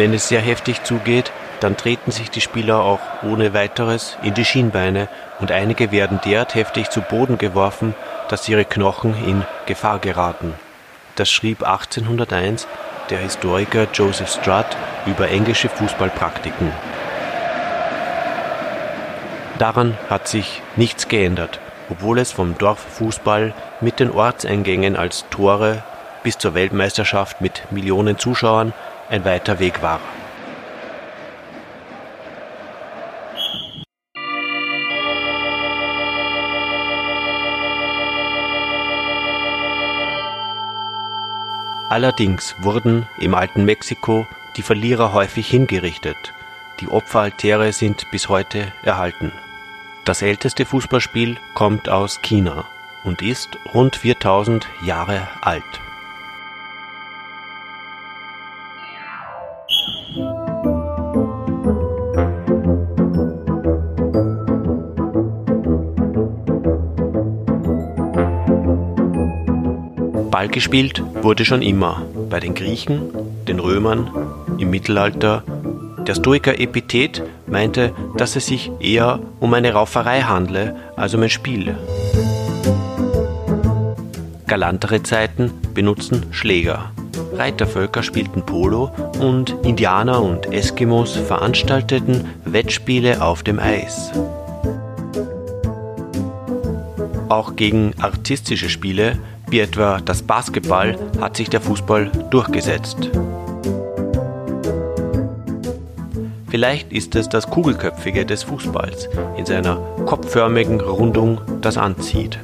Wenn es sehr heftig zugeht, dann treten sich die Spieler auch ohne weiteres in die Schienbeine und einige werden derart heftig zu Boden geworfen, dass ihre Knochen in Gefahr geraten. Das schrieb 1801 der Historiker Joseph Strutt über englische Fußballpraktiken. Daran hat sich nichts geändert, obwohl es vom Dorffußball mit den Ortseingängen als Tore bis zur Weltmeisterschaft mit Millionen Zuschauern ein weiter Weg war. Allerdings wurden im alten Mexiko die Verlierer häufig hingerichtet. Die Opferaltäre sind bis heute erhalten. Das älteste Fußballspiel kommt aus China und ist rund 4000 Jahre alt. Ball gespielt wurde schon immer, bei den Griechen, den Römern, im Mittelalter. Der Stoiker Epithet meinte, dass es sich eher um eine Rauferei handle als um ein Spiel. Galantere Zeiten benutzten Schläger. Reitervölker spielten Polo und Indianer und Eskimos veranstalteten Wettspiele auf dem Eis. Auch gegen artistische Spiele wie etwa das Basketball hat sich der Fußball durchgesetzt. Vielleicht ist es das Kugelköpfige des Fußballs in seiner kopfförmigen Rundung, das anzieht.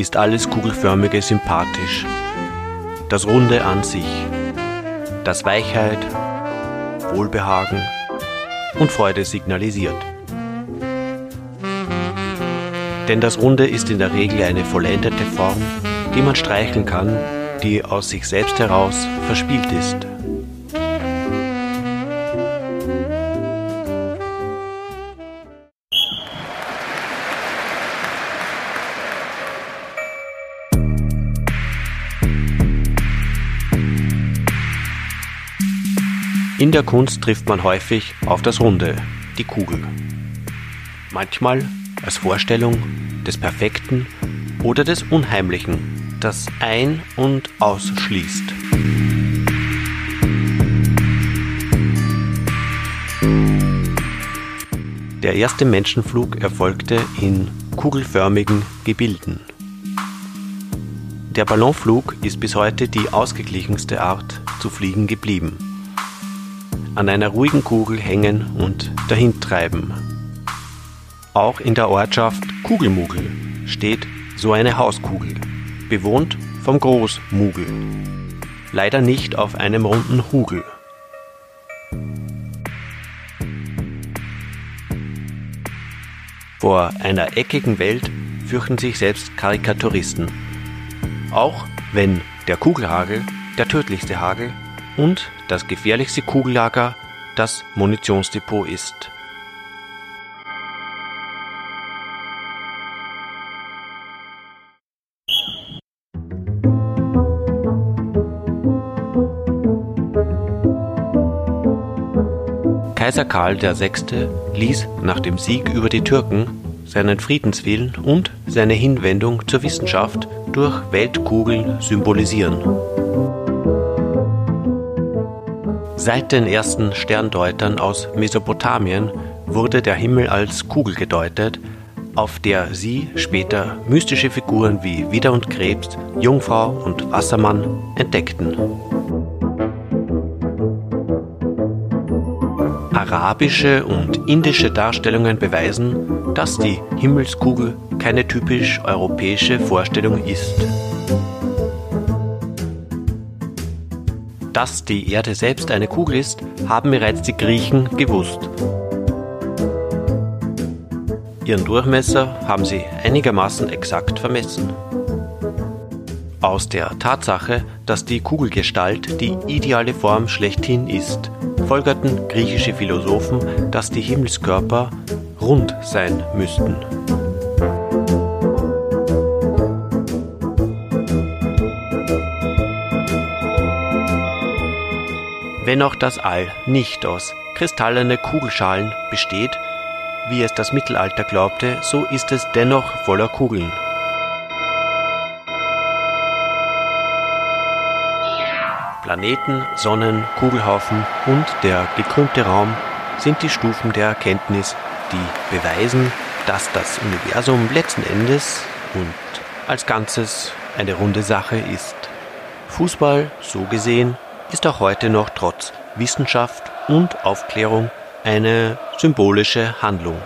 Ist alles Kugelförmige sympathisch. Das Runde an sich, das Weichheit, Wohlbehagen und Freude signalisiert. Denn das Runde ist in der Regel eine vollendete Form, die man streicheln kann, die aus sich selbst heraus verspielt ist. In der Kunst trifft man häufig auf das Runde, die Kugel. Manchmal als Vorstellung des Perfekten oder des Unheimlichen, das ein- und ausschließt. Der erste Menschenflug erfolgte in kugelförmigen Gebilden. Der Ballonflug ist bis heute die ausgeglichenste Art zu fliegen geblieben an einer ruhigen Kugel hängen und dahintreiben. Auch in der Ortschaft Kugelmugel steht so eine Hauskugel, bewohnt vom Großmugel. Leider nicht auf einem runden Hugel. Vor einer eckigen Welt fürchten sich selbst Karikaturisten. Auch wenn der Kugelhagel der tödlichste Hagel und das gefährlichste Kugellager das Munitionsdepot ist. Kaiser Karl VI. ließ nach dem Sieg über die Türken seinen Friedenswillen und seine Hinwendung zur Wissenschaft durch Weltkugeln symbolisieren. Seit den ersten Sterndeutern aus Mesopotamien wurde der Himmel als Kugel gedeutet, auf der sie später mystische Figuren wie Widder und Krebs, Jungfrau und Wassermann entdeckten. Arabische und indische Darstellungen beweisen, dass die Himmelskugel keine typisch europäische Vorstellung ist. Dass die Erde selbst eine Kugel ist, haben bereits die Griechen gewusst. Ihren Durchmesser haben sie einigermaßen exakt vermessen. Aus der Tatsache, dass die Kugelgestalt die ideale Form schlechthin ist, folgerten griechische Philosophen, dass die Himmelskörper rund sein müssten. Wenn auch das All nicht aus kristallene Kugelschalen besteht, wie es das Mittelalter glaubte, so ist es dennoch voller Kugeln. Planeten, Sonnen, Kugelhaufen und der gekrümmte Raum sind die Stufen der Erkenntnis, die beweisen, dass das Universum letzten Endes und als Ganzes eine runde Sache ist. Fußball, so gesehen, ist auch heute noch trotz Wissenschaft und Aufklärung eine symbolische Handlung.